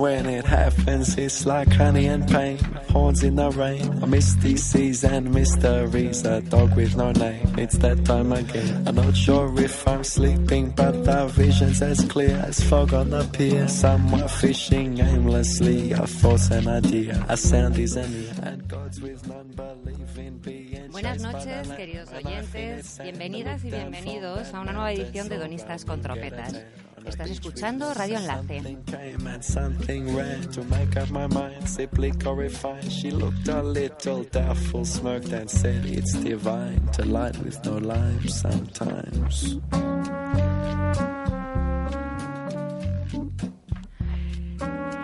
When it happens, it's like honey and pain. Horns in the rain, a misty seas and mysteries. A dog with no name, it's that time again. I'm not sure if I'm sleeping, but the vision's as clear as fog on the pier. Someone fishing aimlessly, a force, an idea. A sound is an ear, and gods with none believe in being. Buenas noches, queridos oyentes. Bienvenidas y bienvenidos a una nueva edición de Donistas con Trompetas. Estás escuchando Radio Enlace.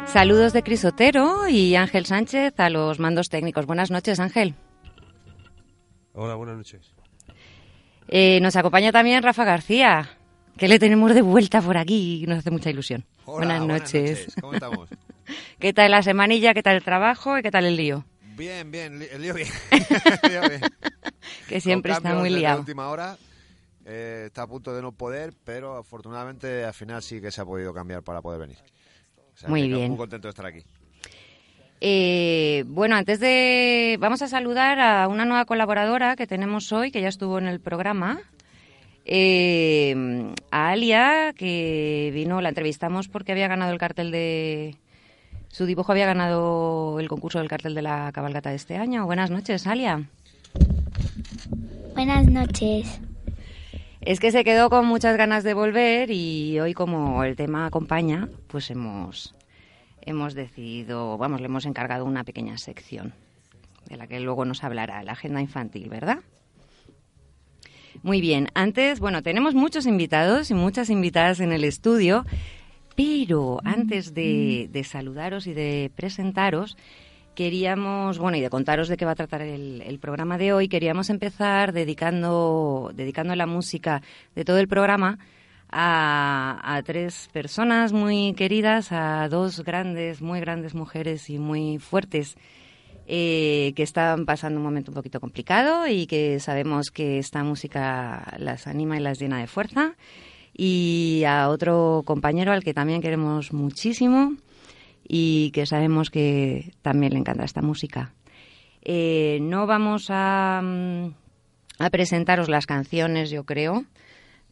Saludos de Crisotero y Ángel Sánchez a los mandos técnicos. Buenas noches, Ángel. Hola, buenas noches. Eh, nos acompaña también Rafa García, que le tenemos de vuelta por aquí y nos hace mucha ilusión. Hola, buenas noches. ¿Cómo estamos? ¿Qué tal la semanilla? ¿Qué tal el trabajo? ¿Y qué tal el lío? Bien, bien, el lío bien. El lío bien. Que siempre está muy liado. última hora. eh, está a punto de no poder, pero afortunadamente al final sí que se ha podido cambiar para poder venir. O sea, Muy bien. Muy contento de estar aquí. Eh, bueno, antes de... Vamos a saludar a una nueva colaboradora que tenemos hoy, que ya estuvo en el programa. Eh, a Alia, que vino, la entrevistamos porque había ganado el cartel de... Su dibujo había ganado el concurso del cartel de la cabalgata de este año. Buenas noches, Alia. Buenas noches. Es que se quedó con muchas ganas de volver y hoy como el tema acompaña, pues hemos, hemos decidido, vamos, le hemos encargado una pequeña sección de la que luego nos hablará, la agenda infantil, ¿verdad? Muy bien, antes, bueno, tenemos muchos invitados y muchas invitadas en el estudio, pero antes de, de saludaros y de presentaros, queríamos, bueno, y de contaros de qué va a tratar el, el programa de hoy, queríamos empezar dedicando, dedicando la música de todo el programa a, a tres personas muy queridas, a dos grandes, muy grandes mujeres y muy fuertes eh, que están pasando un momento un poquito complicado y que sabemos que esta música las anima y las llena de fuerza. Y a otro compañero al que también queremos muchísimo y que sabemos que también le encanta esta música. Eh, no vamos a, mm, a presentaros las canciones, yo creo,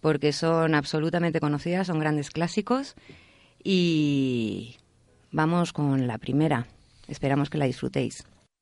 porque son absolutamente conocidas, son grandes clásicos. Y vamos con la primera. Esperamos que la disfrutéis.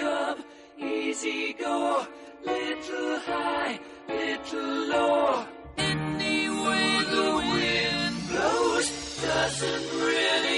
Come, easy go. Little high, little low. Any way the wind blows doesn't really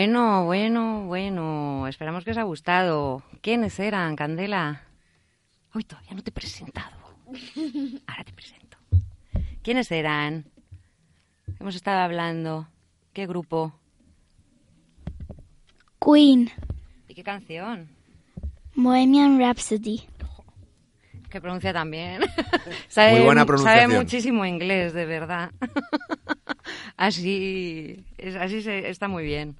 Bueno, bueno, bueno. Esperamos que os ha gustado. ¿Quiénes eran, Candela? Uy, todavía no te he presentado. Ahora te presento. ¿Quiénes eran? Hemos estado hablando. ¿Qué grupo? Queen, ¿Y qué canción? Bohemian Rhapsody. Que pronuncia también. sabe, Muy buena Sabe pronunciación. muchísimo inglés, de verdad. así, es- así se- está muy bien.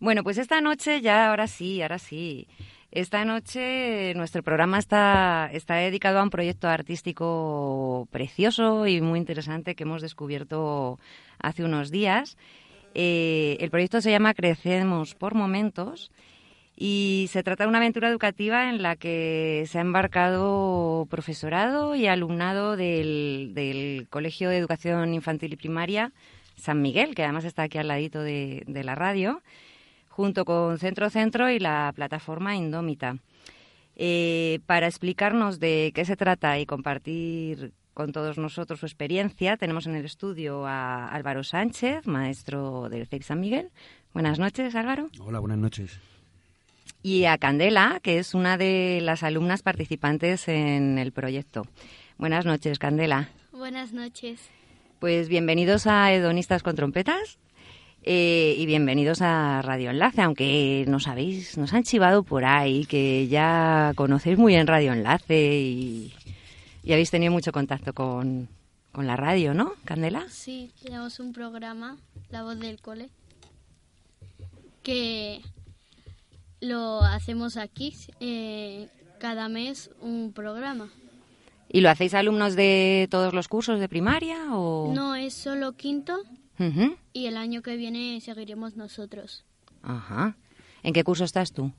Bueno, pues esta noche ya, ahora sí, ahora sí. Esta noche nuestro programa está, está dedicado a un proyecto artístico precioso y muy interesante que hemos descubierto hace unos días. Eh, el proyecto se llama Crecemos por Momentos y se trata de una aventura educativa en la que se ha embarcado profesorado y alumnado del, del Colegio de Educación Infantil y Primaria San Miguel, que además está aquí al ladito de, la radio, junto con Centro Centro y la plataforma Indómita. Eh, para explicarnos de qué se trata y compartir con todos nosotros su experiencia, tenemos en el estudio a Álvaro Sánchez, maestro del CEIP San Miguel. Buenas noches, Álvaro Hola, buenas noches. Y a Candela, que es una de las alumnas participantes en el proyecto. Buenas noches, Candela. Buenas noches. Pues bienvenidos a Hedonistas con Trompetas eh, y bienvenidos a Radio Enlace, aunque nos habéis, nos han chivado por ahí, que ya conocéis muy bien Radio Enlace y, y habéis tenido mucho contacto con, con la radio, ¿no, Candela? Sí, tenemos un programa, La Voz del Cole, que lo hacemos aquí, eh, cada mes un programa. ¿Y lo hacéis alumnos de todos los cursos de primaria o...? No es solo quinto y el año que viene seguiremos nosotros. Ajá. ¿En qué curso estás tú?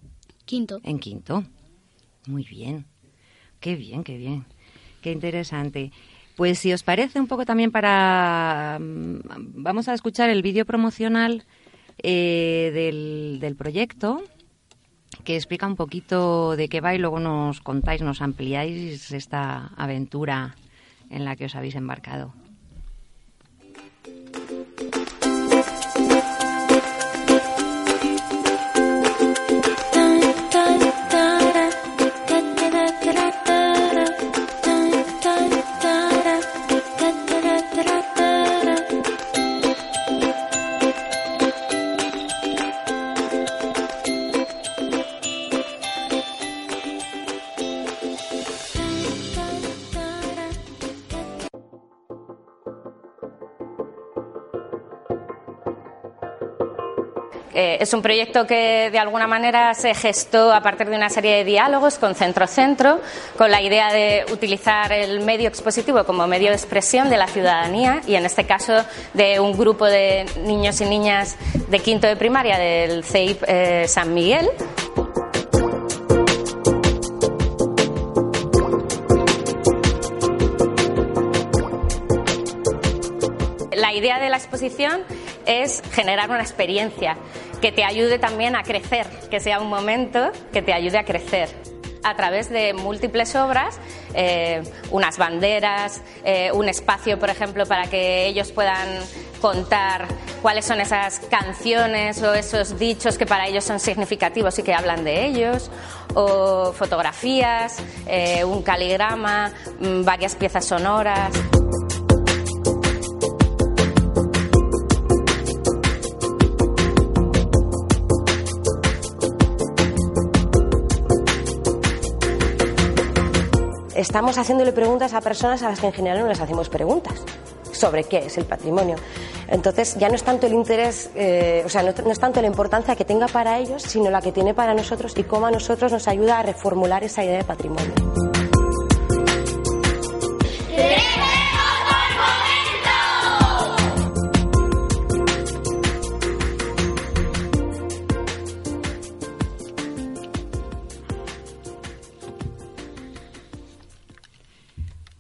Quinto. En quinto. Muy bien. Qué bien, qué bien. Qué interesante. Pues si os parece un poco también para... mm, Vamos a escuchar el vídeo promocional eh, del, del proyecto que explica un poquito de qué va y luego nos contáis, nos ampliáis esta aventura en la que os habéis embarcado. Es un proyecto que de alguna manera se gestó a partir de una serie de diálogos con centro-centro, con la idea de utilizar el medio expositivo como medio de expresión de la ciudadanía y en este caso de un grupo de niños y niñas de quinto de primaria del CEIP eh, San Miguel. La idea de la exposición es generar una experiencia que te ayude también a crecer, que sea un momento que te ayude a crecer a través de múltiples obras, eh, unas banderas, eh, un espacio, por ejemplo, para que ellos puedan contar cuáles son esas canciones o esos dichos que para ellos son significativos y que hablan de ellos, o fotografías, eh, un caligrama, mm, varias piezas sonoras. Estamos haciéndole preguntas a personas a las que en general no les hacemos preguntas sobre qué es el patrimonio. Entonces ya no es tanto el interés, eh, o sea, no, no es tanto la importancia que tenga para ellos, sino la que tiene para nosotros y cómo a nosotros nos ayuda a reformular esa idea de patrimonio.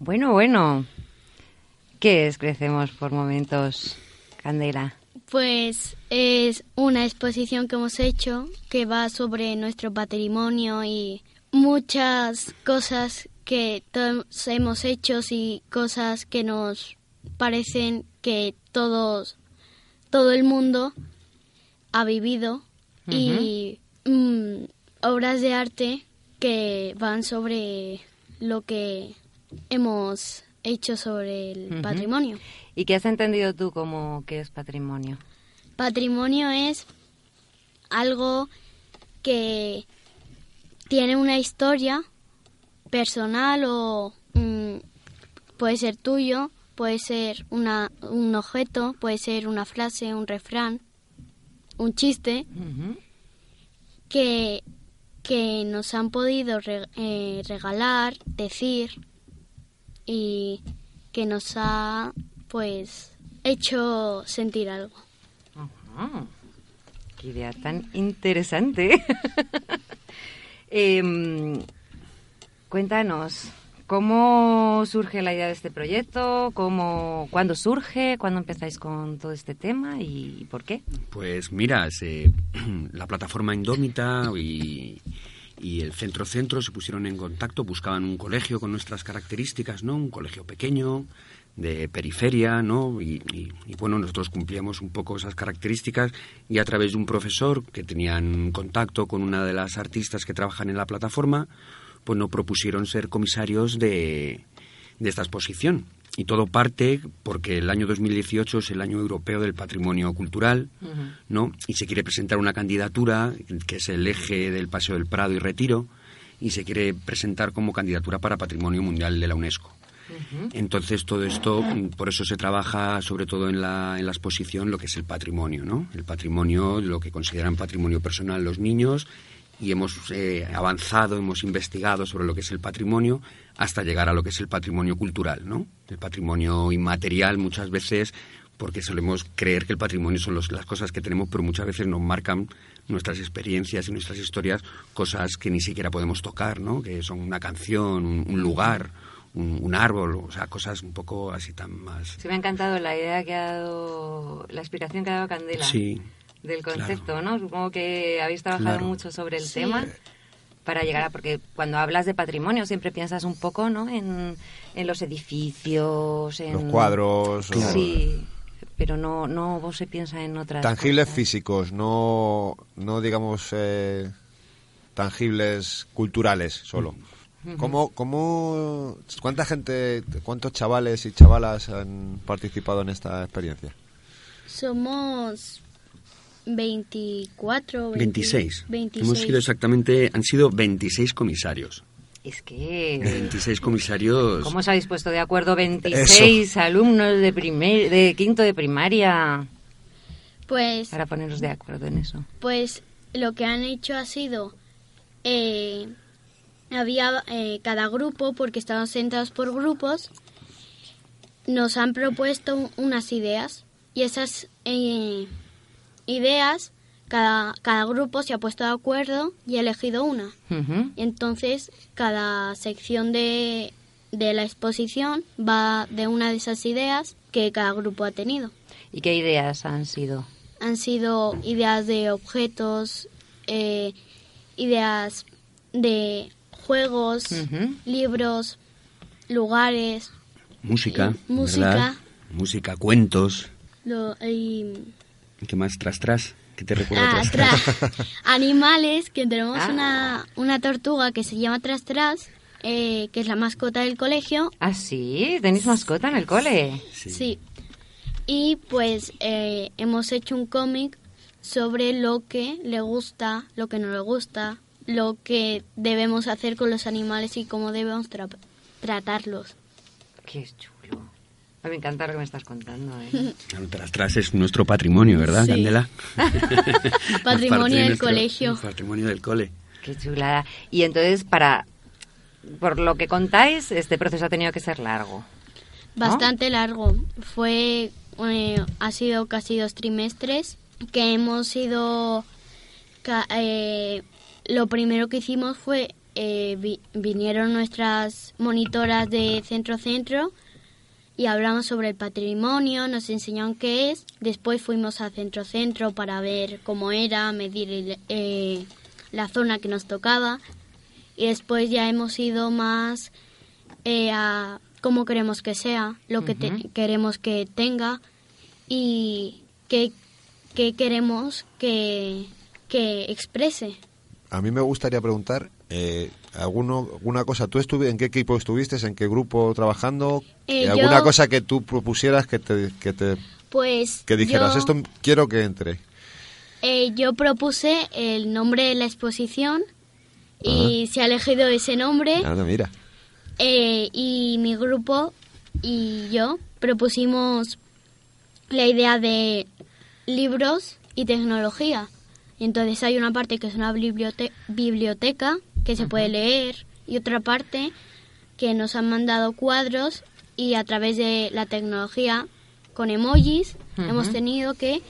Bueno, bueno. ¿Qué es Crecemos por Momentos, Candela? Pues es una exposición que hemos hecho que va sobre nuestro patrimonio y muchas cosas que todos hemos hecho y cosas que nos parecen que todos todo el mundo ha vivido y mm, obras de arte que van sobre lo que hemos hecho sobre el patrimonio. ¿Y qué has entendido tú como que es patrimonio? Patrimonio es algo que tiene una historia personal o mm, puede ser tuyo, puede ser una, un objeto, puede ser una frase, un refrán, un chiste que, que nos han podido re- eh, regalar, decir y que nos ha pues hecho sentir algo. Ah, qué idea tan interesante. Em, cuéntanos, ¿cómo surge la idea de este proyecto? ¿Cómo, ¿Cuándo surge? ¿Cuándo empezáis con todo este tema? ¿Y por qué? Pues mira, se- la plataforma Indómita y, y el Centro Centro se pusieron en contacto, buscaban un colegio con nuestras características, ¿no? Un colegio pequeño, de periferia, ¿no? Y, y- bueno, nosotros cumplíamos un poco esas características y a través de un profesor que tenían contacto con una de las artistas que trabajan en la plataforma, pues nos propusieron ser comisarios de, de esta exposición. Y todo parte porque el año 2018 es el año europeo del patrimonio cultural, ¿no? Y se quiere presentar una candidatura que es el eje del Paseo del Prado y Retiro y se quiere presentar como candidatura para Patrimonio Mundial de la UNESCO. Entonces todo esto, por eso se trabaja sobre todo en la, en la exposición lo que es el patrimonio, ¿no? El patrimonio, lo que consideran patrimonio personal los niños y hemos eh, avanzado, hemos investigado sobre lo que es el patrimonio hasta llegar a lo que es el patrimonio cultural, ¿no? El patrimonio inmaterial muchas veces porque solemos creer que el patrimonio son los- las cosas que tenemos, pero muchas veces nos marcan nuestras experiencias y nuestras historias cosas que ni siquiera podemos tocar, ¿no? Que son una canción, un, un lugar, un, un árbol, o sea, cosas un poco así tan más... Se me ha encantado la idea que ha dado, la explicación que ha dado Candela Sí, del concepto, ¿no? Supongo que habéis trabajado Claro. mucho sobre el Sí. tema para llegar a... Porque cuando hablas de patrimonio siempre piensas un poco, ¿no? En, en los edificios, en... Los cuadros, o- Sí, pero no, no se piensa en otras Tangibles cosas. físicos, no, no digamos eh, tangibles culturales solo. ¿Cómo, cómo, ¿Cuánta gente, cuántos chavales y chavalas han participado en esta experiencia? Somos 24, 20 26. 26. Hemos sido exactamente, han sido 26 comisarios. Es que... 26 comisarios. ¿Cómo os habéis puesto de acuerdo 26 alumnos de primer, de quinto de primaria? Pues, Para ponernos de acuerdo en eso. pues lo que han hecho ha sido, eh, había eh, cada grupo, porque estaban sentados por grupos, nos han propuesto unas ideas y esas eh, ideas, cada, cada grupo se ha puesto de acuerdo y ha elegido una. Ujú. Entonces, cada sección de, de la exposición va de una de esas ideas que cada grupo ha tenido. ¿Y qué ideas han sido? Han sido ideas de objetos, eh, ideas de juegos, libros, lugares, Música, Y música. ¿verdad? Música, cuentos. lo- y ¿Qué más? Tras, tras. ¿Qué te recuerda ah, tras, tras? tra- animales, que tenemos Ah. una, una tortuga que se llama Tras Tras, eh, que es la mascota del colegio, Ah, sí, tenéis mascota en el cole. Sí. Y pues eh, hemos hecho un cómic sobre lo que le gusta, lo que no le gusta, lo que debemos hacer con los animales y cómo debemos tra- tratarlos. Qué chulo. Ay, Me encanta lo que me estás contando. ¿eh? Tras, tras es nuestro patrimonio, ¿verdad, Sí. Candela? Patrimonio del nuestro- colegio. Patrimonio del cole. Qué chulada. Y entonces, para. Por lo que contáis, este proceso ha tenido que ser largo. Bastante largo. Fue, eh, ha sido casi dos trimestres que hemos ido. ca- eh, lo primero que hicimos fue eh, vi- vinieron nuestras monitoras de centro centro y hablamos sobre el patrimonio, nos enseñaron qué es. Después fuimos a centro centro para ver cómo era, medir el- eh, la zona que nos tocaba y después ya hemos ido más eh, a cómo queremos que sea, lo que te- queremos que tenga y qué, qué queremos que, que exprese. A mí me gustaría preguntar, eh, ¿alguno, ¿alguna cosa? ¿Tú estuve, en qué equipo estuviste? ¿En qué grupo trabajando? Eh, ¿Alguna yo- cosa que tú propusieras que te, que te Pues que dijeras, yo, esto quiero que entre? eh, yo propuse el nombre de la exposición y se ha elegido ese nombre Nada, mira. eh, y mi grupo y yo propusimos la idea de libros y tecnología. Y entonces hay una parte que es una bibliote- biblioteca que se puede leer y otra parte que nos han mandado cuadros y a través de la tecnología con emojis hemos tenido que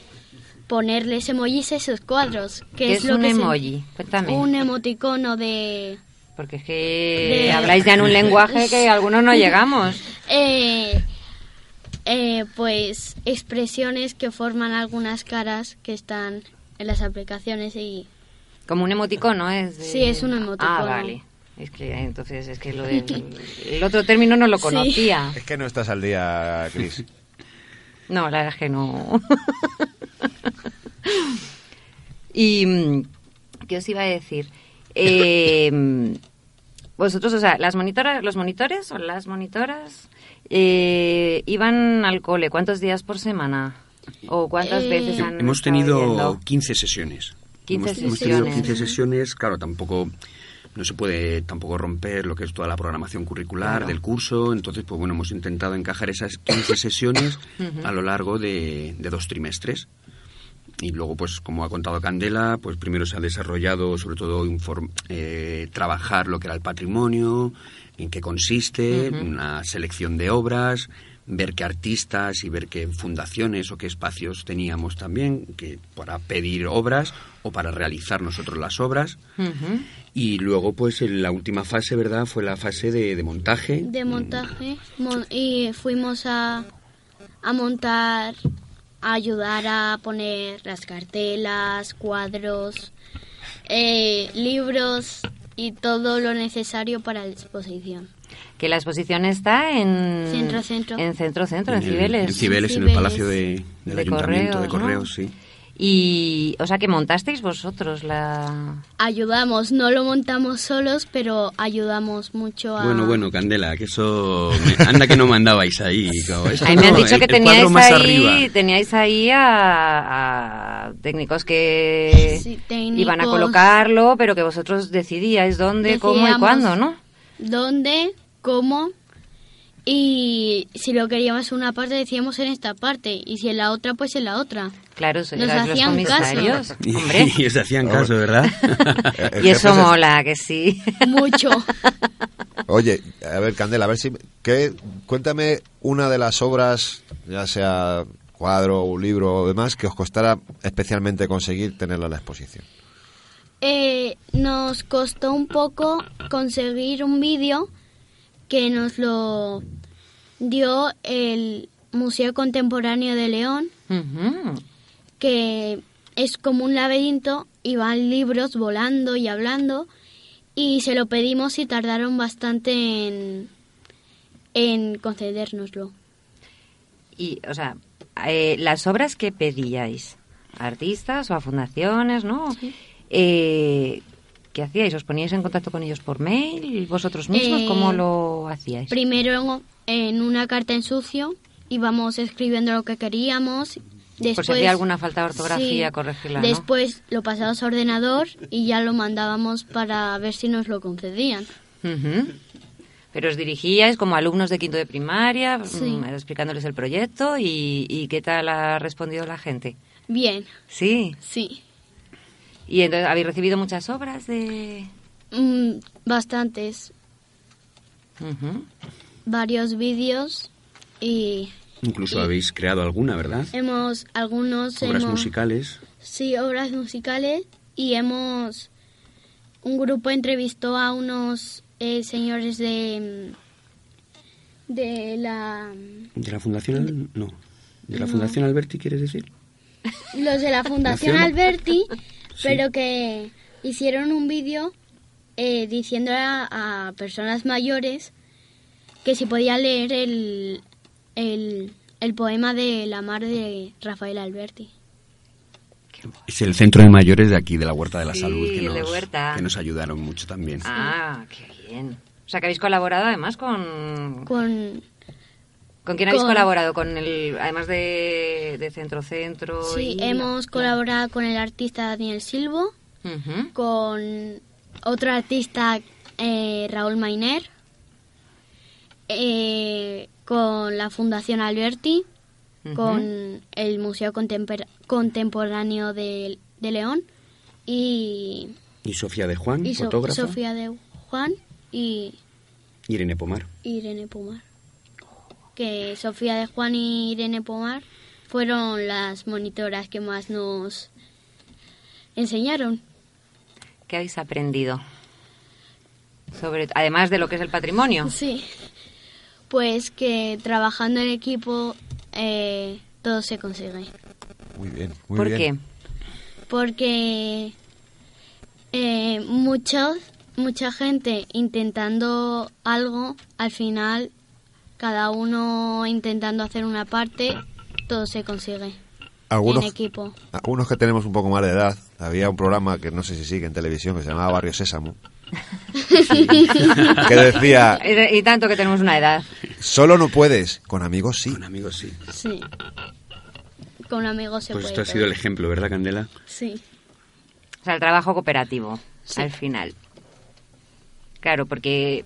ponerles emojis a esos cuadros. Que ¿Qué es, es lo un que se- emoji? Cuéntame. un emoticono de... Porque es que De- habláis ya en un lenguaje que algunos no llegamos. Eh, eh, pues expresiones que forman algunas caras que están en las aplicaciones y Como un emoticono, es. de- Sí, es un emoticono. Ah, vale. Es que entonces es que lo del el otro término no lo Sí. conocía. Es que no estás al día, Cris. No, la verdad es que no. y mm, qué os iba a decir. Eh, vosotros, o sea, las monitoras, los monitores o las monitoras eh, iban al cole. ¿Cuántos días por semana? ¿O cuántas Eh, veces han Hemos tenido yendo? 15 sesiones. 15 hemos, hemos tenido sesiones. 15 sesiones, claro, tampoco no se puede tampoco romper lo que es toda la programación curricular Claro. del curso, entonces pues bueno, hemos intentado encajar esas 15 sesiones a lo largo de, de dos trimestres. Y luego, pues como ha contado Candela, pues primero se ha desarrollado sobre todo eh, trabajar lo que era el patrimonio, en qué consiste, una selección de obras, ver qué artistas y ver qué fundaciones o qué espacios teníamos también que para pedir obras o para realizar nosotros las obras. Y luego, pues en la última fase, ¿verdad? Fue la fase de, de montaje. de montaje mon- y fuimos a, a montar, a ayudar a poner las cartelas, cuadros, eh, libros y todo lo necesario para la exposición. Que la exposición está en... Centro, centro. En centro, centro, en, el- Cibeles. En Cibeles, en el. Palacio de, del De Ayuntamiento de Correos, ¿no? Correos, sí. Y, o sea, que montasteis vosotros la... Ayudamos, no lo montamos solos, pero ayudamos mucho a... Bueno, bueno, Candela, que eso... me- anda que no mandabais ahí. como, Ahí me han dicho el- que teníais ahí, teníais ahí a, a técnicos que Sí, iban a técnicos. colocarlo, pero que vosotros decidíais dónde, cómo y cuándo, ¿no? dónde, cómo Y si lo queríamos en una parte, decíamos en esta parte. Y si en la otra, pues en la otra. Claro, so- Nos los comisarios. caso. Y, Hombre. y os hacían caso, ¿verdad? El Y jefe eso se- mola, que sí. Mucho. Oye, a ver, Candela, a ver si... ¿qué, cuéntame una de las obras, ya sea cuadro o libro o demás, que os costara especialmente conseguir tenerla en la exposición. Eh, nos costó un poco conseguir un vídeo que nos lo dio el Museo Contemporáneo de León, que es como un laberinto y van libros volando y hablando y se lo pedimos y tardaron bastante en, en concedérnoslo. Y, o sea, eh, las obras que pedíais, a artistas o a fundaciones, ¿no? Eh, ¿Qué hacíais? ¿Os poníais en contacto con ellos por mail? ¿Vosotros mismos? Eh, ¿Cómo lo hacíais? Primero en una carta en sucio íbamos escribiendo lo que queríamos. Después, Por si había alguna falta de ortografía, sí, corregirla, ¿no? Después lo pasábamos a ordenador y ya lo mandábamos para ver si nos lo concedían. Ujú. Pero os dirigíais como alumnos de quinto de primaria, Sí. mm, explicándoles el proyecto y, y qué tal ha respondido la gente. Bien, Sí. sí. ¿Y entonces habéis recibido muchas obras de...? Mm, bastantes, varios vídeos y Incluso habéis creado alguna, ¿verdad? hemos algunos Obras hemos musicales. sí obras musicales y hemos un grupo entrevistó a unos eh, señores de de la ¿De la Fundación? No. ¿De la No. Fundación Alberti quieres decir? los de la Fundación Alberti, Sí. pero que hicieron un vídeo eh, diciendo a, a personas mayores que si podía leer el, el, el poema de La Mar de Rafael Alberti. Es el centro de mayores de aquí, de la Huerta de la Sí, Salud, que nos, que nos ayudaron mucho también. Ah, qué bien. O sea, que habéis colaborado además con... Con, ¿Con quién habéis con- colaborado? Con el, además de, de Centro Centro. sí, y- hemos colaborado con el artista Daniel Silvo, con otro artista eh, Raúl Mainer, eh, con la Fundación Alberti, con el Museo Contemper- Contemporáneo de, de León y, Y Sofía de Juan, y So- fotógrafa. Sofía de Juan y Irene Pomar. Irene Pomar. Que Sofía de Juan y Irene Pomar fueron las monitoras que más nos enseñaron. ¿Qué habéis aprendido? Sobre, además de lo que es el patrimonio. Sí. Pues que trabajando en equipo eh, todo se consigue. Muy bien, muy ¿Por bien. qué? Porque eh, muchos, mucha gente intentando algo, al final cada uno intentando hacer una parte, todo se consigue Algunos, en equipo. algunos que tenemos un poco más de edad, había un programa que no sé si sigue en televisión que se llamaba Barrio Sésamo, que decía, Y, y tanto que tenemos una edad. solo no puedes, con amigos sí. Con amigos, sí. Sí. Con amigos se Pues puede. esto ha sido el ejemplo, ¿verdad, Candela? Sí. O sea, el trabajo cooperativo, Sí. al final. Claro, porque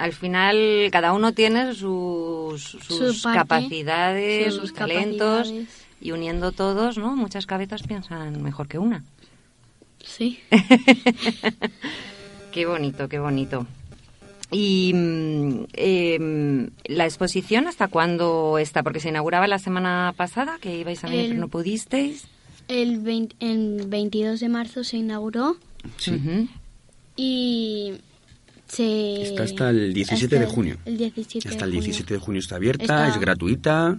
al final cada uno tiene sus, sus Su parte, capacidades, sus, sus talentos, capacidades. y uniendo todos, ¿no? Muchas cabezas piensan mejor que una. Sí. Qué bonito, qué bonito. Y em, la exposición, ¿hasta cuándo está? Porque se inauguraba la semana pasada, que ibais a venir, El- pero no pudisteis. El, 20 el 22 de marzo se inauguró Sí. Y se... Está hasta el 17 de hasta junio. El 17 Hasta de el junio. 17 de junio está abierta, Está- es gratuita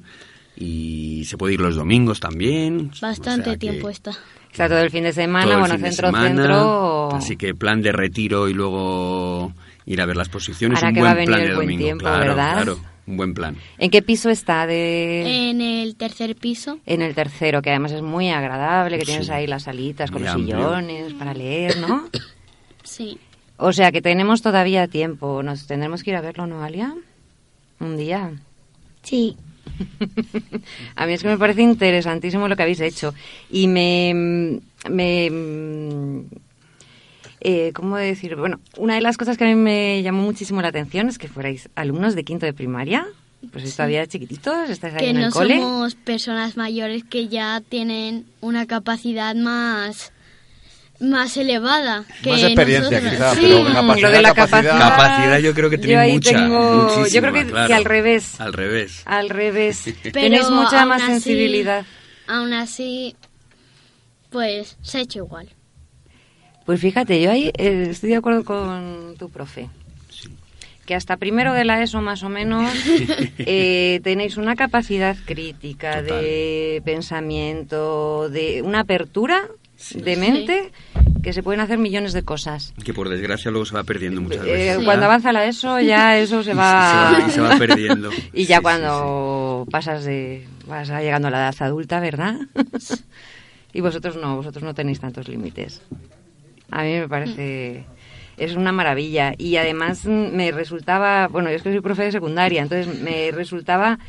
y se puede ir los domingos también. Bastante O sea que tiempo está. Está todo el fin de semana, bueno, de centro, semana, centro. Así que plan de retiro y luego ir a ver la exposición es Ahora un que buen va a venir plan el de buen domingo. tiempo, claro, ¿verdad? claro, un buen plan. ¿En qué piso está? De... En el tercer piso. En el tercero, que además es muy agradable, que Sí. tienes ahí las salitas con Muy los amplio. sillones para leer, ¿no? Sí. O sea que tenemos todavía tiempo. Nos tendremos que ir a verlo, ¿no, Alia? Un día. Sí. A mí es que me parece interesantísimo lo que habéis hecho. Y me... me eh, ¿Cómo decir? Bueno, una de las cosas que a mí me llamó muchísimo la atención es que fuerais alumnos de quinto de primaria. pues es todavía chiquititos, estáis ahí que en el no cole. somos personas mayores que ya tienen una capacidad más más elevada que Más experiencia, nosotros. quizá, Sí. pero capacidad, lo de la capacidad- capacidad, yo creo que tenéis mucha, tengo- yo creo que, claro. que al revés, Al revés. al revés. Pero Tenéis mucha aún más así- sensibilidad. Aún así, pues se ha hecho igual. Pues fíjate, yo ahí eh, estoy de acuerdo con tu profe. Que hasta primero de la ESO más o menos eh, tenéis una capacidad crítica de pensamiento, de una apertura de mente que se pueden hacer millones de cosas. Que por desgracia luego se va perdiendo muchas Eh, veces. Cuando avanza la ESO ya eso se va, Se va- se va perdiendo. y ya Sí, sí, cuando pasas de vas a llegando a la edad adulta, ¿verdad? y vosotros no, vosotros no tenéis tantos límites. A mí me parece es una maravilla y además mm, me resultaba, bueno, yo es que soy profe de secundaria, entonces me resultaba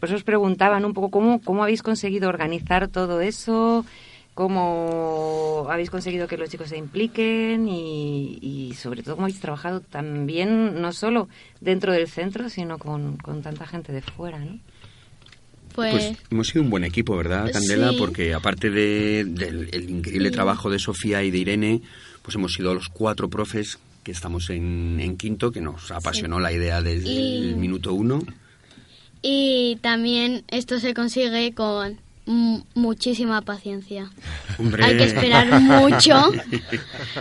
em, pues os preguntaban un poco cómo, cómo habéis conseguido organizar todo eso, cómo habéis conseguido que los chicos se impliquen y, y sobre todo cómo habéis trabajado también, no solo dentro del centro, sino con, con tanta gente de fuera, ¿no? Pues, Pues hemos sido un buen equipo, ¿verdad, Candela? Sí. Porque aparte de- del el increíble trabajo de Sofía y de Irene, pues hemos sido los cuatro profes que estamos en, en quinto, que nos apasionó la idea desde Y- el minuto uno. Y también esto se consigue con mu- muchísima paciencia. Hombre. Hay que esperar mucho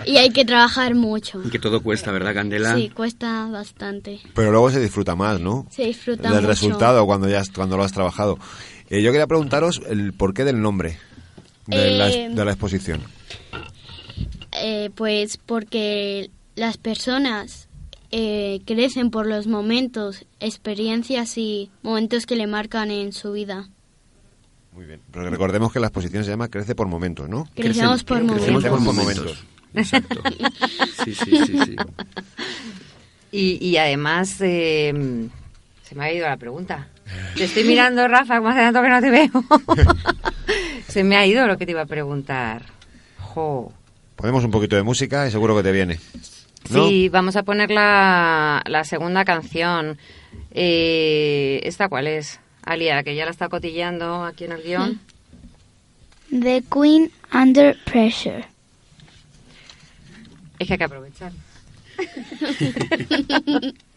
y hay que trabajar mucho. Que todo cuesta, ¿verdad, Candela? Sí, cuesta bastante. Pero luego se disfruta más, ¿no? Se disfruta Del mucho. resultado cuando ya has- cuando lo has trabajado. Eh, yo quería preguntaros el porqué del nombre de, la, Eh, es- de la exposición. Eh, pues porque las personas eh, crecen por los momentos, experiencias y momentos que le marcan en su vida. Muy bien. Pero recordemos que la exposición se llama Crece por momentos, ¿no? Crecemos por Crecemos momentos. por Por momentos. Exacto. Sí, sí, sí, sí. Y, y además, eh, se me ha ido la pregunta. Te estoy mirando, Rafa, como hace tanto que no te veo. se me ha ido lo que te iba a preguntar. Jo. Ponemos un poquito de música y seguro que te viene. ¿No? Sí, vamos a poner la, la segunda canción. Eh, ¿Esta cuál es? Alia, que ya la está cotilleando aquí en el guion. The Queen Under Pressure. Es que hay que aprovechar.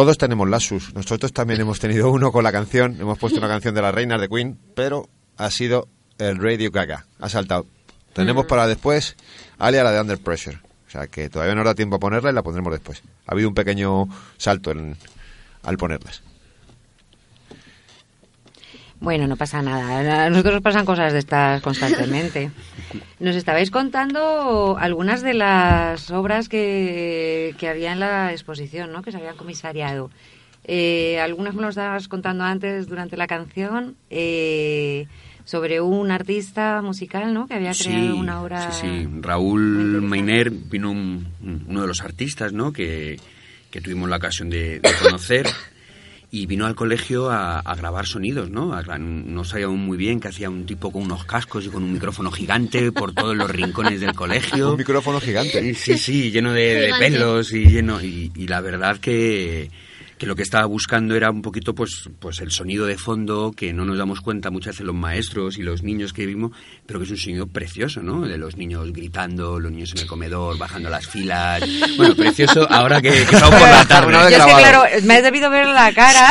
Todos tenemos lasus. Nosotros también hemos tenido uno con la canción. Hemos puesto una canción de las reinas de Queen, pero ha sido el Radio Gaga. Ha saltado. Tenemos para después Alia la de Under Pressure. O sea que todavía no da tiempo a ponerla y la pondremos después. Ha habido un pequeño salto en- al ponerlas. Bueno, no pasa nada. A nosotros nos pasan cosas de estas constantemente. Nos estabais contando algunas de las obras que, que había en la exposición, ¿no? Que se habían comisariado. Eh, algunas me lo estabas contando antes durante la canción eh, sobre un artista musical, ¿no? Que había creado una obra. Sí, sí. Raúl Meiner vino un- un- uno de los artistas, ¿no? Que, que tuvimos la ocasión de, de conocer y vino al colegio a, a grabar sonidos, ¿no? A gra- no sabíamos muy bien que hacía un tipo con unos cascos y con un micrófono gigante por todos los rincones del colegio. Un micrófono gigante. Sí, sí, lleno de, pelos y lleno y, y la verdad que, que lo que estaba buscando era un poquito pues pues el sonido de fondo que no nos damos cuenta muchas veces los maestros y los niños que vimos, pero que es un sonido precioso, ¿no? De los niños gritando, los niños en el comedor, bajando las filas. Bueno, precioso ahora que, que estamos por la tarde. Yo es que, claro, me has debido ver la cara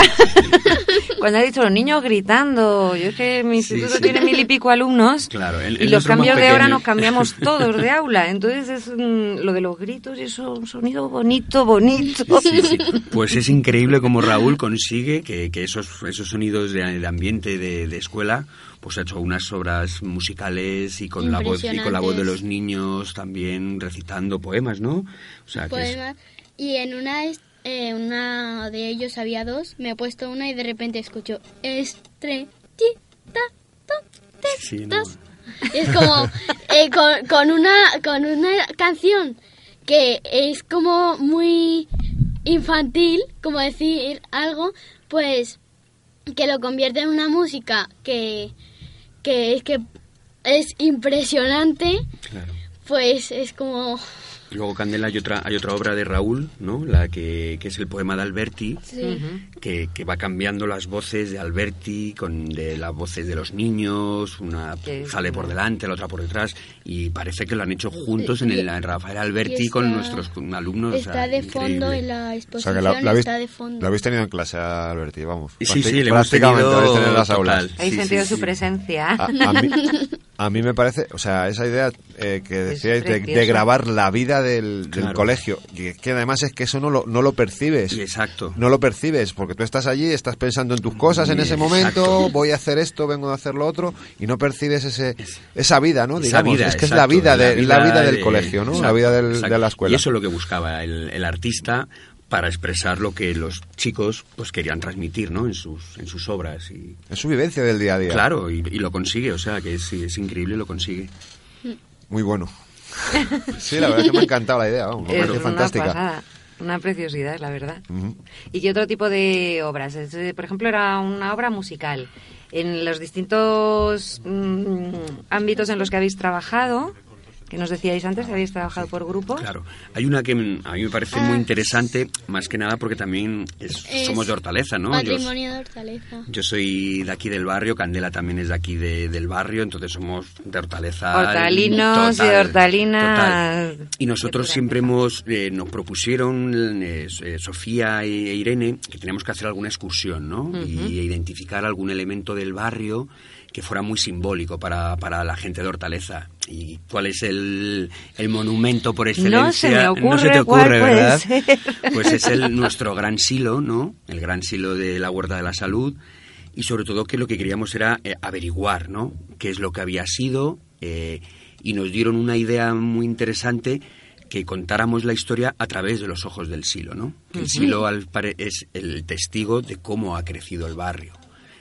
cuando has dicho los niños gritando. Yo es que mi instituto sí. tiene mil y pico alumnos Claro, el- y los cambios de hora nos cambiamos todos de aula. Entonces es mm, lo de los gritos y eso, un sonido bonito, bonito. Sí, sí. Pues es increíble como Raúl consigue que, que esos, esos sonidos de, de ambiente de, de escuela, pues ha hecho unas obras musicales y con la voz y con la voz de los niños también recitando poemas, ¿no? O sea, que es- Poemas. Y en una, eh, una de ellos había dos. Me he puesto una y de repente escucho estrellita, sí, ¿no? es como eh, con, con una con una canción que es como muy infantil, como decir algo, pues que lo convierte en una música que que es que es impresionante, Claro. pues es como... Luego, Candela, hay otra, hay otra obra de Raúl, ¿no? La que, que es el poema de Alberti, Sí. que, que va cambiando las voces de Alberti con de las voces de los niños, una sale por delante, la otra por detrás, y parece que lo han hecho juntos en el en Rafael Alberti está- con nuestros alumnos. o sea, Está de fondo increíble. en la O sea, exposición, que la, la habéis, está de fondo. la habéis tenido en clase, Alberti, vamos. Sí, sí, Prácti- le hemos prácticamente tenido habéis tenido en las total. aulas. Habéis Sí, sentido sí, su sí. presencia. A, a mí, a mí me parece, o sea, esa idea eh, que decíais de, grabar la vida del, del Claro. colegio, que, que además es que eso no lo, no lo percibes. Exacto. No lo percibes, porque tú estás allí, estás pensando en tus cosas en ese Exacto. momento, voy a hacer esto, vengo a hacer lo otro, y no percibes ese, esa vida, ¿no? Esa Digamos, vida, es que exacto, es la vida, la de, la vida del de- colegio, ¿no? La vida del- de la escuela. Y eso es lo que buscaba el, el artista para expresar lo que los chicos pues querían transmitir, ¿no? En sus, en sus obras. Y, Es su vivencia del día a día. Claro, y, y lo consigue, o sea, que es, es increíble, lo consigue. Muy bueno. sí, la verdad es que me ha encantado la idea, vamos, me Es parece una fantástica. pasada, una preciosidad, la verdad. ¿Y qué otro tipo de obras? Es, eh, Por ejemplo, era una obra musical. En los distintos mm, ámbitos en los que habéis trabajado, que nos decíais antes que habéis trabajado por grupos. Claro. Hay una que mm, a mí me parece muy interesante, más que nada porque también es- Es somos de Hortaleza, ¿no? Yo- Patrimonio de Hortaleza. Yo soy de aquí del barrio, Candela también es de aquí de- del barrio, entonces somos de Hortaleza. Hortalinos y total, hortalinas. total. Y nosotros siempre hemos, eh, nos propusieron eh, eh, Sofía e Irene que teníamos que hacer alguna excursión, ¿no? Y identificar algún elemento del barrio que fuera muy simbólico para, para la gente de Hortaleza. ¿Y cuál es el, el monumento por excelencia? No se me No se te ocurre ¿verdad? Pues es el, nuestro gran silo, ¿no? El gran silo de la Huerta de la Salud. Y sobre todo que lo que queríamos era eh, averiguar, ¿no? Qué es lo que había sido. eh, y nos dieron una idea muy interesante que contáramos la historia a través de los ojos del silo, ¿no? Que el silo al pare- es el testigo de cómo ha crecido el barrio.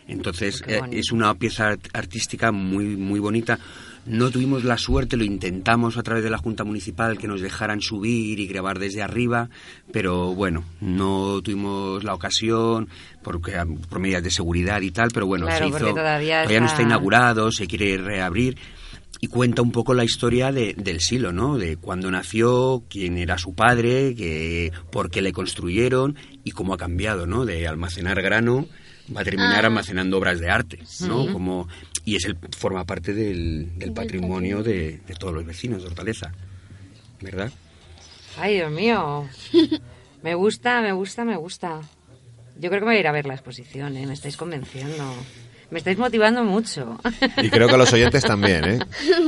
Entonces eh, es una pieza art- artística muy muy bonita. No tuvimos la suerte, lo intentamos a través de la Junta Municipal que nos dejaran subir y grabar desde arriba, pero bueno, no tuvimos la ocasión porque por medidas de seguridad y tal, pero bueno, Claro, se hizo. todavía no está- está inaugurado, se quiere reabrir y cuenta un poco la historia de- del silo, ¿no? De cuándo nació, quién era su padre, que, por qué le construyeron y cómo ha cambiado, ¿no? De almacenar grano va a terminar Ah. almacenando obras de arte, ¿no? Como y es el forma parte del, del patrimonio de, de todos los vecinos de Hortaleza, ¿verdad? Ay, Dios mío. Me gusta, me gusta, me gusta. Yo creo que me voy a ir a ver la exposición, ¿eh? Me estáis convenciendo. Me estáis motivando mucho. Y creo que los oyentes también, ¿eh?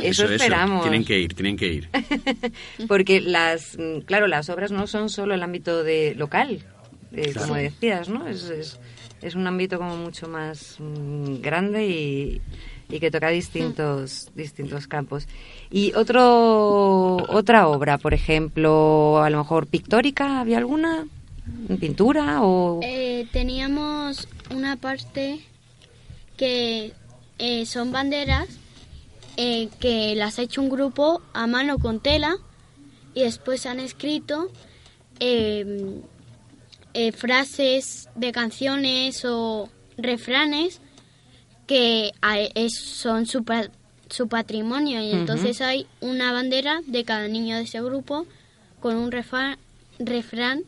Eso, esperamos. Tienen que ir, tienen que ir. Porque las, claro, las obras no son solo el ámbito de local, eh, como decías, ¿no? Es, es, es un ámbito como mucho más mm, grande y, y que toca distintos, distintos campos. Y otro, otra obra, por ejemplo, a lo mejor pictórica, ¿había alguna? ¿Pintura o...? Eh, teníamos una parte que eh, son banderas eh, que las ha hecho un grupo a mano con tela y después han escrito eh, eh, frases de canciones o refranes que a- es- son su, su patrimonio y entonces hay una bandera de cada niño de ese grupo con un refrán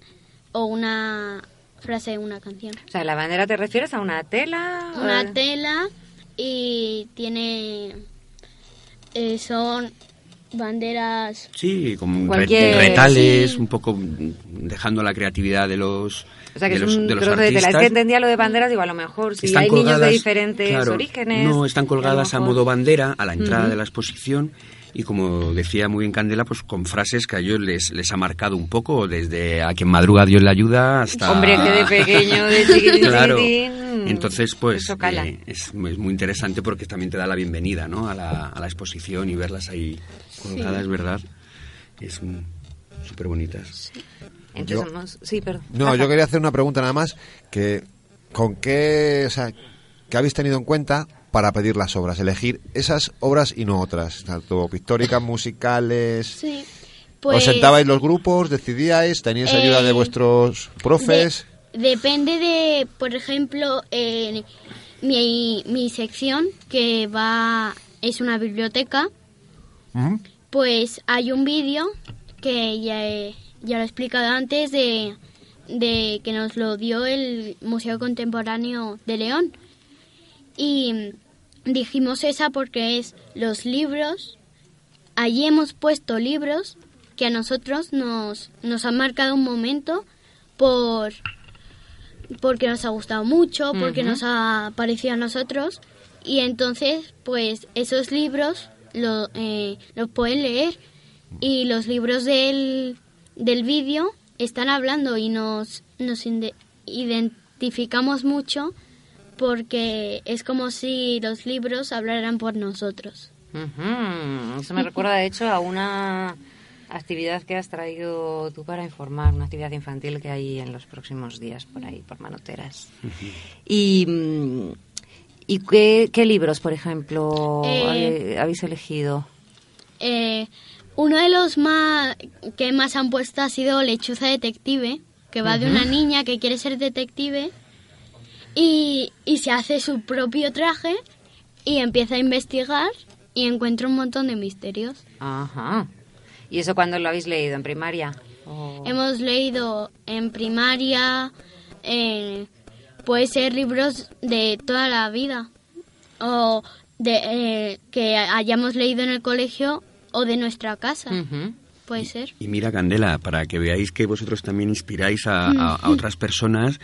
o una frase de una canción. O sea, ¿la bandera te refieres a una tela? Una Eh, tela y tiene eh, son banderas Sí, como Cualquier- retales, sí. un poco mm, dejando la creatividad de los O sea, que de es los, un de los trozo de tela. Es artistas. que entendía lo de banderas, digo, a lo mejor si Están hay niños de colgadas, diferentes claro, orígenes... No, están a colgadas a, mejor- modo bandera a la entrada de la exposición y como decía muy bien Candela, pues con frases que a ellos les, les ha marcado un poco, desde a quien madruga Dios le ayuda hasta... Hombre, que de pequeño, de chiquitín, claro. chiquitín, Entonces, pues eh, es, es muy interesante porque también te da la bienvenida ¿no? a, la, a la exposición y verlas ahí colgadas, ¿verdad? Es súper bonitas. Entonces, Yo- Sí, perdón. No, yo quería hacer una pregunta nada más, que ¿con qué, o sea, qué habéis tenido en cuenta para pedir las obras? Elegir esas obras y no otras, tanto pictóricas, musicales... sí ¿Os sentabais los grupos, decidíais, teníais ayuda de Eh, vuestros profes? de- depende de por ejemplo eh, mi, mi sección que va es una biblioteca, Ujú. Pues hay un vídeo que ya, he- ya lo he explicado antes de, de que nos lo dio el Museo Contemporáneo de León. Y dijimos esa porque es los libros, allí hemos puesto libros que a nosotros nos, nos han marcado un momento por porque nos ha gustado mucho, porque nos ha parecido a nosotros y entonces pues esos libros lo, eh, los pueden leer y los libros del, del vídeo están hablando y nos, nos identificamos mucho porque es como si los libros hablaran por nosotros. Ujú. Eso me recuerda, de hecho, a una actividad que has traído tú para informar, una actividad infantil que hay en los próximos días por ahí, por Manoteras. ¿Y, mm, ¿y qué, qué libros, por ejemplo, Eh, habéis elegido? Eh, uno de los más que más han puesto ha sido Lechuza Detective, que va de una niña que quiere ser detective y, y se hace su propio traje y empieza a investigar y encuentra un montón de misterios. Ajá. ¿Y eso cuándo lo habéis leído? ¿En primaria? Hemos leído en primaria, eh, puede ser libros de toda la vida. O de eh, que hayamos leído en el colegio o de nuestra casa, puede ser. Y mira, Candela, para que veáis que vosotros también inspiráis a, a- a otras personas,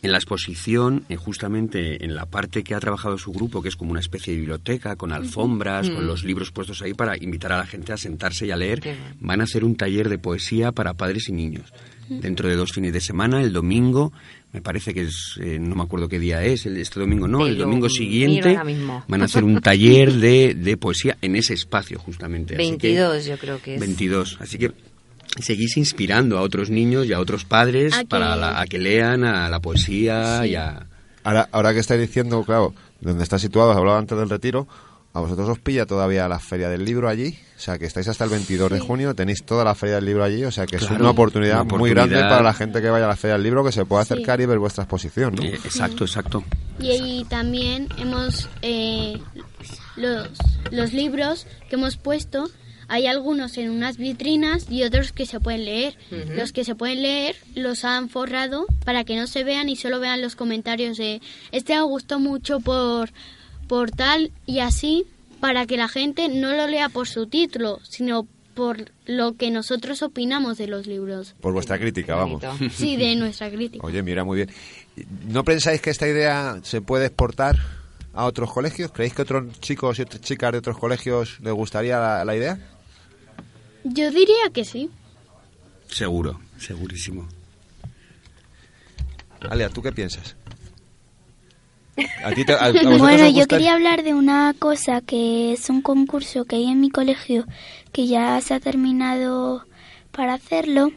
en la exposición, eh, justamente en la parte que ha trabajado su grupo, que es como una especie de biblioteca, con alfombras, con los libros puestos ahí para invitar a la gente a sentarse y a leer, van a hacer un taller de poesía para padres y niños. Dentro de dos fines de semana, el domingo, me parece que es, eh, no me acuerdo qué día es, el, este domingo no, el domingo siguiente van a hacer un taller de, de poesía en ese espacio justamente. Así que- 22 yo creo que es. 22. Así que seguís inspirando a otros niños y a otros padres A para la- a que lean a la poesía y a... Ahora, ahora que estáis diciendo, claro, donde está situado, has hablado antes del retiro, a vosotros os pilla todavía la Feria del Libro allí, o sea que estáis hasta el 22 de junio, tenéis toda la Feria del Libro allí, o sea que es una oportunidad, una muy grande para la gente que vaya a la Feria del Libro que se pueda Sí. acercar y ver vuestra exposición, ¿no? Eh, exacto, exacto. Y ahí también hemos eh, los, los libros que hemos puesto. Hay algunos en unas vitrinas y otros que se pueden leer. Los que se pueden leer los han forrado para que no se vean y solo vean los comentarios de este me gustó mucho por, por tal y así para que la gente no lo lea por su título, sino por lo que nosotros opinamos de los libros. Por vuestra crítica, vamos. Sí, de nuestra crítica. Oye, mira, muy bien. ¿No pensáis que esta idea se puede exportar a otros colegios? ¿Creéis que otros chicos y otras chicas de otros colegios les gustaría la, la idea? Yo diría que sí. Seguro, segurísimo. Alia, ¿tú qué piensas? ¿A ti te- a- a vosotros Bueno, yo quería hablar de una cosa que es un concurso que hay en mi colegio que ya se ha terminado para hacerlo,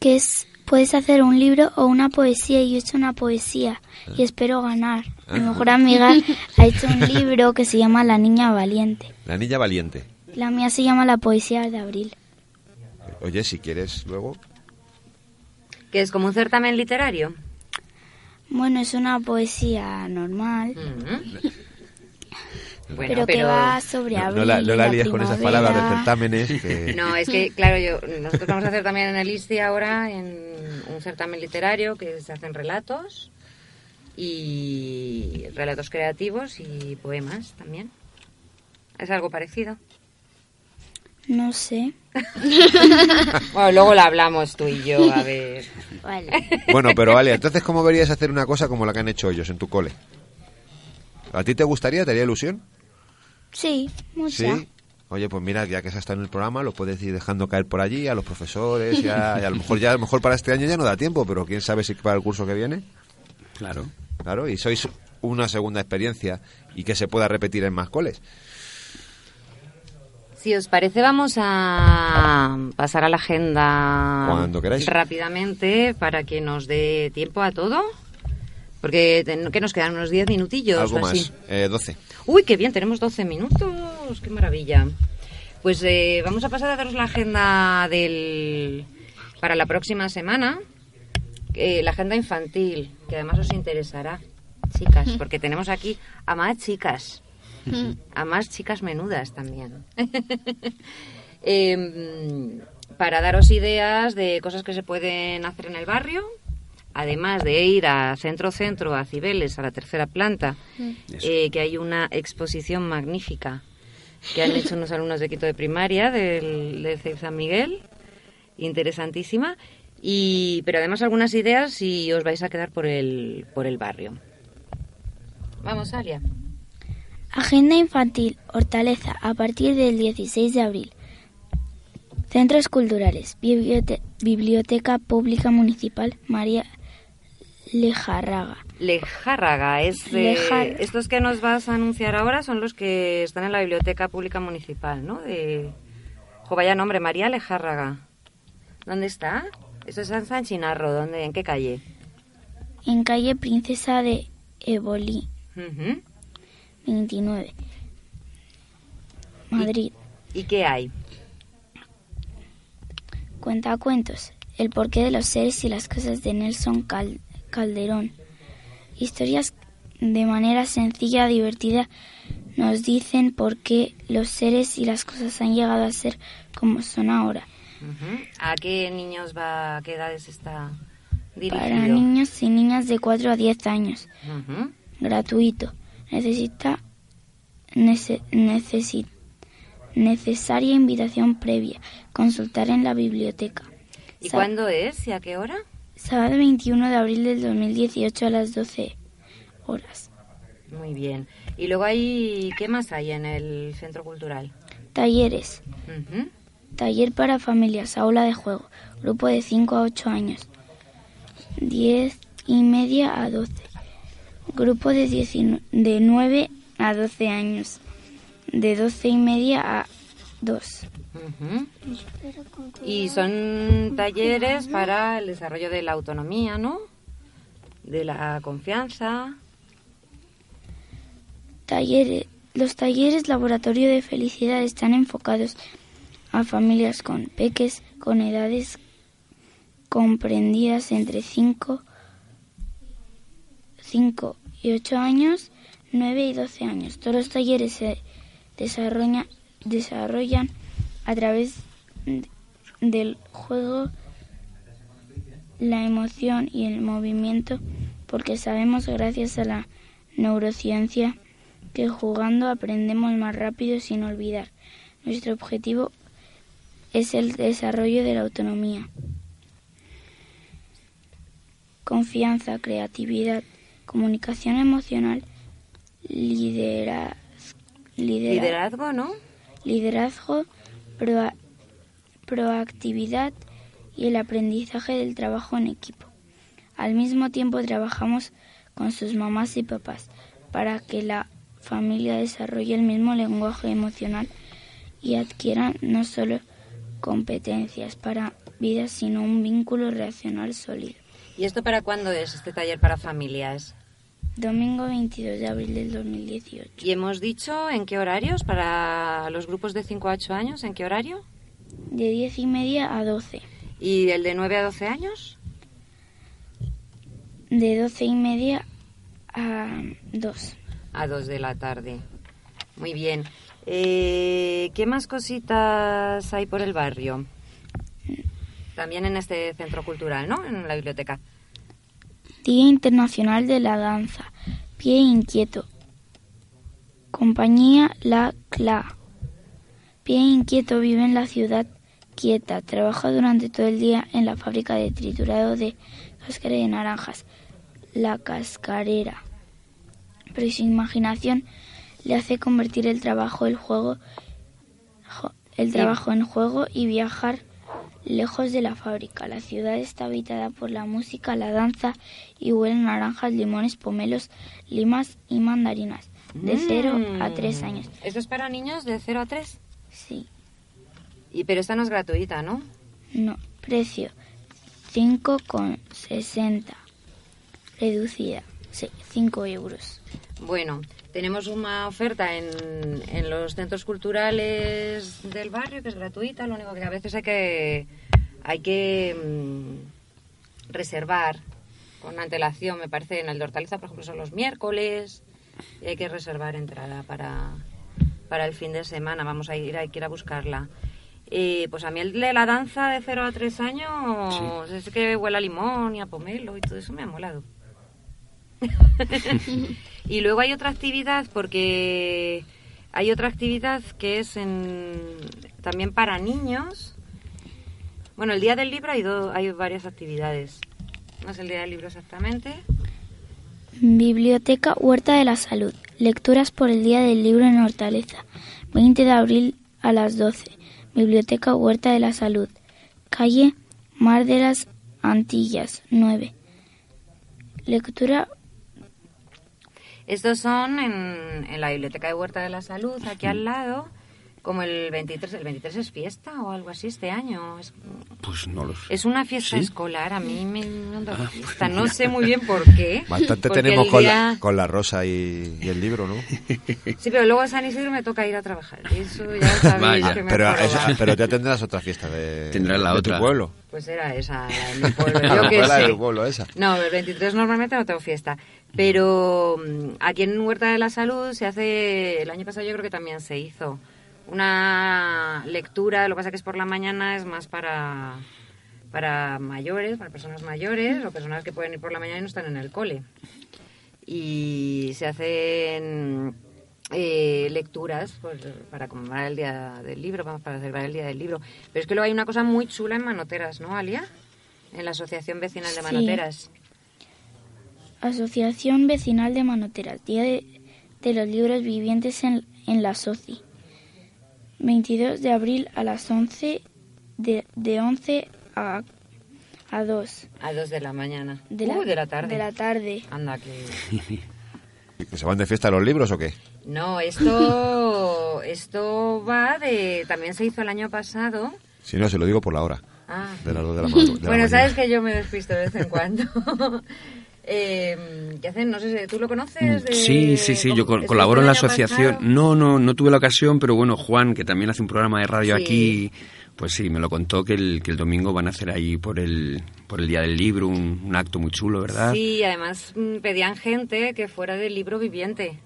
que es puedes hacer un libro o una poesía y yo he hecho una poesía y espero ganar. Mi mejor amiga ha hecho un libro que se llama La Niña Valiente. La niña valiente. La mía se llama La Poesía de Abril. Oye, si quieres luego... ¿Que es como un certamen literario? Bueno, es una poesía normal, Ujú. Bueno, pero, que va sobre No, abril. no la, no y la la líes con esas palabras de certámenes. que- No, es que, claro, yo, nosotros vamos a hacer también en el ISTI ahora en un certamen literario que se hacen relatos y relatos creativos y poemas también. Es algo parecido. No sé. Bueno, luego lo hablamos tú y yo, a ver. Vale. Bueno, pero Alia, entonces, ¿cómo verías hacer una cosa como la que han hecho ellos en tu cole? ¿A ti te gustaría? ¿Te haría ilusión? Sí, mucha. Sí. Oye, pues mira, ya que has estado en el programa, lo puedes ir dejando caer por allí a los profesores y a, y a lo mejor ya a lo mejor para este año ya no da tiempo, pero quién sabe si para el curso que viene. Claro. Claro, y sois una segunda experiencia y que se pueda repetir en más coles. Si os parece, vamos a pasar a la agenda Cuando queráis. rápidamente para que nos dé tiempo a todo. Porque que nos quedan unos 10 minutillos Algo así. más. Eh, 12. Uy, qué bien, tenemos 12 minutos, qué maravilla. Pues eh, vamos a pasar a daros la agenda del para la próxima semana, eh, la agenda infantil, que además os interesará, chicas, porque tenemos aquí a más chicas. Además, chicas menudas también. Em, para daros ideas de cosas que se pueden hacer en el barrio, además de ir a Centro Centro, a Cibeles, a la tercera planta, eh, que hay una exposición magnífica que han hecho unos alumnos de quinto de primaria del, de CEIP San Miguel, interesantísima, y, pero además algunas ideas si os vais a quedar por el, por el barrio. Vamos, Alia. Agenda infantil, Hortaleza, a partir del 16 de abril. Centros culturales, Bibliote- Biblioteca Pública Municipal María Lejarraga. Lejárraga, es eh, Lejar- estos que nos vas a anunciar ahora son los que están en la Biblioteca Pública Municipal, ¿no? De jo, vaya nombre, María Lejárraga. ¿Dónde está? Eso es en San Chinarro, ¿dónde? ¿En qué calle? En calle Princesa de Eboli. 29. Madrid. ¿Y qué hay? Cuentacuentos. El porqué de los seres y las cosas de Nelson Cal- Calderón. Historias de manera sencilla, divertida, nos dicen por qué los seres y las cosas han llegado a ser como son ahora. ¿A qué niños va, a qué edades está dirigido? Para niños y niñas de 4 a 10 años. Gratuito. Necesita nece- necesi- necesaria invitación previa. Consultar en la biblioteca. ¿Y Sa- cuándo es y a qué hora? Sábado 21 de abril del 2018 a las 12 horas. Muy bien. ¿Y luego hay qué más hay en el centro cultural? Talleres. Taller para familias, aula de juego. Grupo de 5 a 8 años. 10 y media a 12. Grupo de, 19 de 9 a 12 años. De 12 y media a 2. Ujú. Y son talleres para el desarrollo de la autonomía, ¿no? De la confianza. Talleres. Los talleres laboratorio de felicidad están enfocados a familias con peques con edades comprendidas entre 5, 5 y 8 años, 9 y 12 años. Todos los talleres se desarrolla- desarrollan a través de- del juego, la emoción y el movimiento, porque sabemos gracias a la neurociencia que jugando aprendemos más rápido sin olvidar. Nuestro objetivo es el desarrollo de la autonomía. Confianza, creatividad, comunicación emocional, lidera- lidera- Liderazgo, ¿no? liderazgo, proa- proactividad y el aprendizaje del trabajo en equipo. Al mismo tiempo trabajamos con sus mamás y papás para que la familia desarrolle el mismo lenguaje emocional y adquiera no solo competencias para vida, sino un vínculo relacional sólido. ¿Y esto para cuándo es este taller para familias? Domingo 22 de abril del 2018. ¿Y hemos dicho en qué horarios para los grupos de 5 a 8 años? ¿En qué horario? De 10 y media a 12. ¿Y el de 9 a 12 años? De 12 y media a 2. A 2 de la tarde. Muy bien. Eh, ¿Qué más cositas hay por el barrio? También en este centro cultural, ¿no? En la biblioteca. Día Internacional de la Danza. Pie inquieto. Compañía La Cla. Pie inquieto vive en la ciudad quieta. Trabaja durante todo el día en la fábrica de triturado de cáscara de naranjas. La cascarera. Pero su imaginación le hace convertir el trabajo el juego el trabajo en juego y viajar lejos de la fábrica. La ciudad está habitada por la música, la danza y huelen naranjas, limones, pomelos, limas y mandarinas. De 0 a 3 Mm. años. ¿Esto es para niños de 0 a 3? Sí. Y, pero esta no es gratuita, ¿no? No. Precio 5,60. Reducida. Sí, 5 euros. Bueno, tenemos una oferta en, en los centros culturales del barrio que es gratuita, lo único que a veces hay que hay que mm, reservar con antelación, me parece, en el de Hortaliza, por ejemplo, son los miércoles y hay que reservar entrada para, para el fin de semana. Vamos a ir, hay que ir a buscarla. Y pues a mí el de la danza de 0 a 3 años, es que huele a limón y a pomelo y todo eso me ha molado. y luego hay otra actividad porque hay otra actividad que es en, también para niños. Bueno, el día del libro hay, do- hay varias actividades. No es el día del libro exactamente. Biblioteca Huerta de la Salud. Lecturas por el Día del Libro en Hortaleza. 20 de abril a las 12. Biblioteca Huerta de la Salud. Calle Mar de las Antillas 9. Lectura Estos son en, en la Biblioteca de Huerta de la Salud, aquí al lado, como el 23. ¿El 23 es fiesta o algo así este año? Es, Pues no lo sé. es una fiesta ¿Sí? escolar, a mí me da Ah, fiesta. pues No sé muy bien por qué. Bastante tenemos con, la, con la rosa y, y el libro, ¿no? Sí, pero luego a San Isidro me toca ir a trabajar. Eso ya sabéis Vaya. que me Pero, eso- pero ya tendrás otra fiesta de, Tendrás la de otra. tu pueblo. Pues era esa, la de mi pueblo. La pueblo, esa. No, el 23 normalmente no tengo fiesta. Pero mm, aquí en Huerta de la Salud se hace, el año pasado yo creo que también se hizo una lectura, lo que pasa que es por la mañana, es más para, para mayores, para personas mayores o personas que pueden ir por la mañana y no están en el cole. Y se hacen eh, lecturas pues, para conmemorar el Día del Libro, vamos, para celebrar el Día del Libro. Pero es que luego hay una cosa muy chula en Manoteras, ¿no, Alia? En la Asociación Vecinal de Sí. Asociación Vecinal de Manoteras. Día de, de los Libros Vivientes en, en la SOCI. 22 de abril a las 11 de, de 11 a, a 2 A dos de la mañana. de la, Uh, de la tarde. de la tarde. Anda, que... ¿Que ¿Se van de fiesta los libros o qué? No, esto, esto va de... También se hizo el año pasado. Si no, se lo digo por la hora. Ah. De las dos de la, de la Bueno, mañana. sabes que yo me despisto de vez en cuando. Eh, ¿Qué hacen? No sé, si- ¿tú lo conoces? De- Sí, sí, sí, yo ¿cómo- col- colaboro en la asociación. pasado? No, no, no tuve la ocasión, pero bueno, Juan, que también hace un programa de radio Sí. aquí, pues sí, me lo contó que el, que el domingo van a hacer ahí por el, por el Día del Libro un, un acto muy chulo, ¿verdad? Sí, además mm, pedían gente que fuera del libro viviente,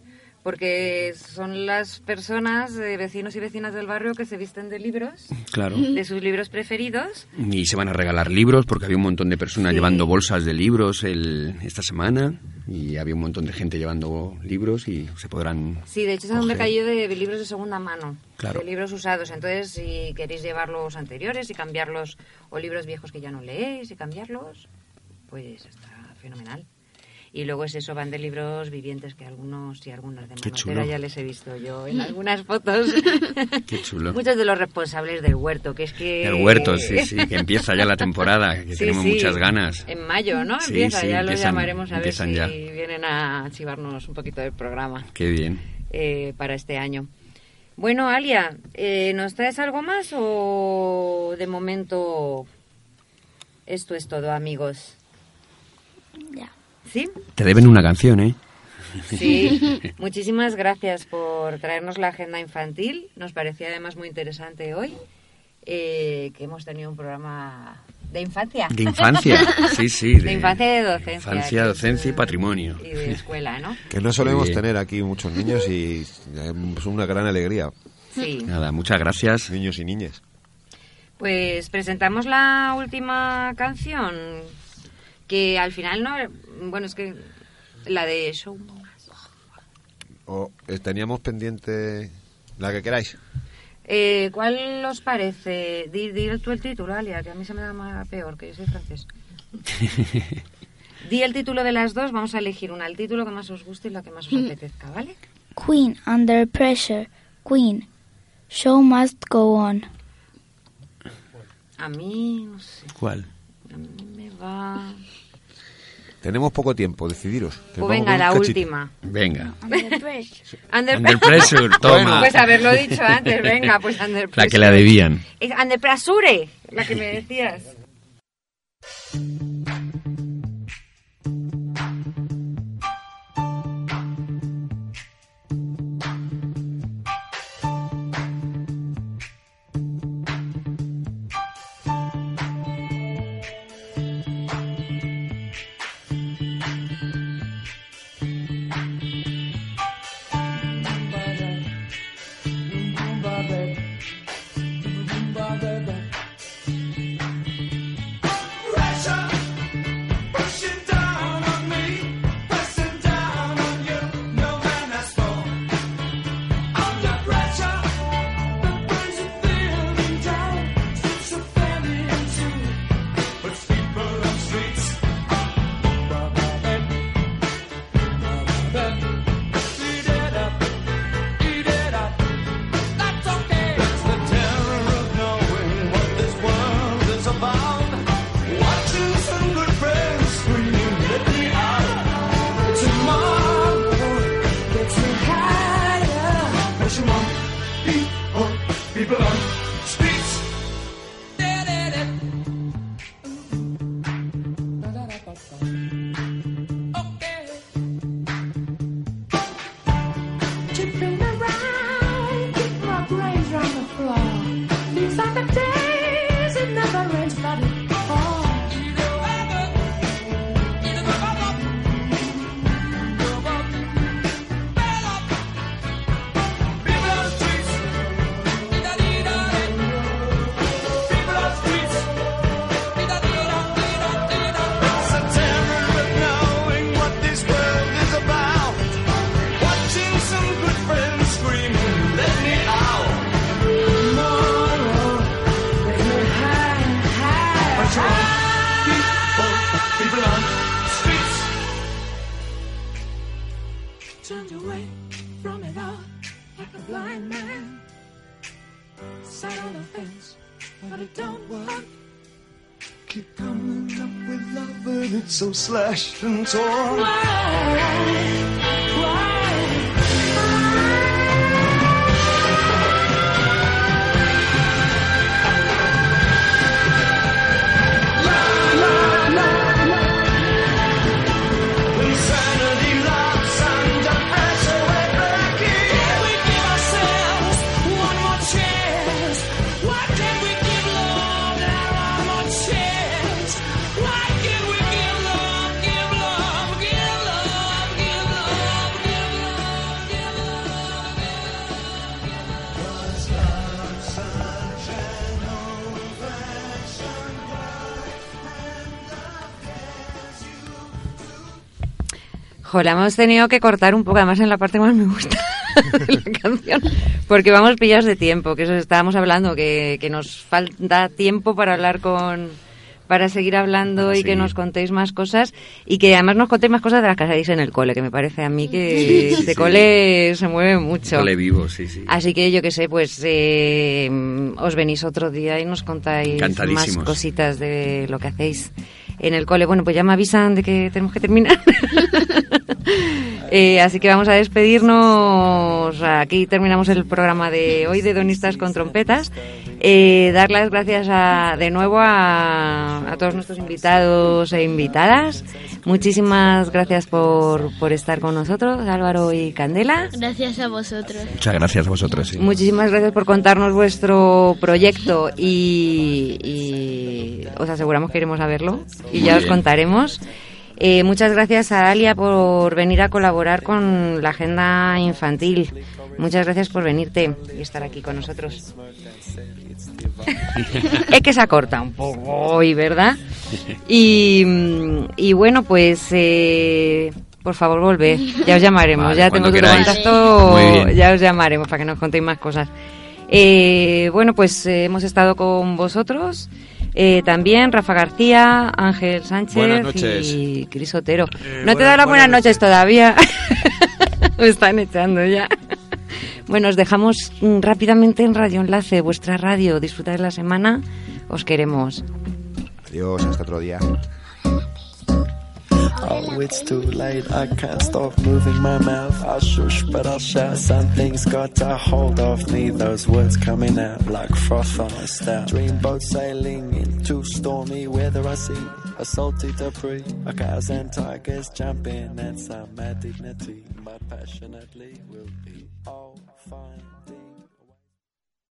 porque son las personas, eh, vecinos y vecinas del barrio, que se visten de libros, Claro. de sus libros preferidos. Y se van a regalar libros porque había un montón de personas Sí. llevando bolsas de libros el, esta semana y había un montón de gente llevando libros y se podrán... Sí, de hecho es un mercadillo de libros de segunda mano, Claro. de libros usados. Entonces, si queréis llevar los anteriores y cambiarlos, o libros viejos que ya no leéis y cambiarlos, pues está fenomenal. Y luego es eso, van de libros vivientes, que algunos y algunas de Manotera ya les he visto yo en algunas fotos. Qué chulo. Muchos de los responsables del huerto, que es que... El huerto, sí, sí, que empieza ya la temporada, que Sí, tenemos sí. muchas ganas. En mayo, ¿no? Sí, empieza, ya empiezan- llamaremos a ver si ya. vienen a chivarnos un poquito del programa Qué bien. eh, para este año. Bueno, Alia, eh, ¿nos traes algo más o de momento esto es todo, amigos? ¿Sí? Te deben una canción, ¿eh? Sí. Muchísimas gracias por traernos la agenda infantil. Nos parecía además muy interesante hoy eh, que hemos tenido un programa de infancia. De infancia, sí, sí. De infancia y de docencia. Infancia, docencia y eh, patrimonio. Y de escuela, ¿no? Que no solemos tener aquí muchos niños y es una gran alegría. Sí. Nada, muchas gracias. Niños y niñas. Pues presentamos la última canción, que al final no... Bueno, es que la de Show. O eh, teníamos pendiente la que queráis. Eh, ¿Cuál os parece? Di, di tú el título, Alia, que a mí se me da más peor, que yo soy francés. Di el título de las dos, vamos a elegir una, el título que más os guste y la que más os apetezca, ¿vale? Queen, Under Pressure. Queen. Show must go on. A mí, no sé, ¿Cuál? a mí va... Tenemos poco tiempo, decidiros. que Pues venga, la cachito. última. Venga. Under Pressure. Under, Under pressure, toma. Pues haberlo dicho antes, venga, pues Under La Pressure. que la debían. Es Under Pressure, la que me decías. Slashed and torn. La hemos tenido que cortar un poco, además en la parte que más me gusta de la canción, porque vamos pillados de tiempo, que eso estábamos hablando, que, que nos falta tiempo para hablar con para seguir hablando y que nos contéis más cosas y que además nos contéis más cosas de las que hacéis en el cole, que me parece a mí que este Sí. cole se mueve mucho. Cole vivo, sí, sí. Así que yo que sé, pues eh, os venís otro día y nos contáis más cositas de lo que hacéis en el cole. Bueno, pues ya me avisan de que tenemos que terminar. Eh, así que vamos a despedirnos. Aquí terminamos el programa de hoy de Donistas con Trompetas. Eh, dar las gracias a- de nuevo a, a todos nuestros invitados e invitadas. Muchísimas gracias por, por estar con nosotros, Álvaro y Candela. Gracias a vosotros. Muchas gracias a vosotros. sí. Muchísimas gracias por contarnos vuestro proyecto y, y os aseguramos que iremos a verlo y Muy ya os bien. contaremos. Eh, muchas gracias a Alia por venir a colaborar con la agenda infantil. Muchas gracias por venirte y estar aquí con nosotros. es que se ha cortado un poco hoy, ¿verdad? Y, y bueno, pues eh, por favor volver. Ya os llamaremos. Vale, ya tengo tu contacto. Ya os llamaremos para que nos contéis más cosas. Eh, bueno, pues eh, hemos estado con vosotros. Eh, también Rafa García, Ángel Sánchez y Cris Otero. Eh, no te da las buenas buenas noches todavía. Me están echando ya. Bueno, os dejamos mm, rápidamente en Radio Enlace, vuestra radio. Disfrutad de la semana. Os queremos. Adiós, hasta otro día. Oh, it's too late. I can't stop moving my mouth. I shush, but I'll shout. Something's got a hold of me. Those words coming out like froth on a stout. Dreamboat sailing into stormy weather. I see a salty debris. A cows and tigers jumping and some mad dignity. But passionately will be all finding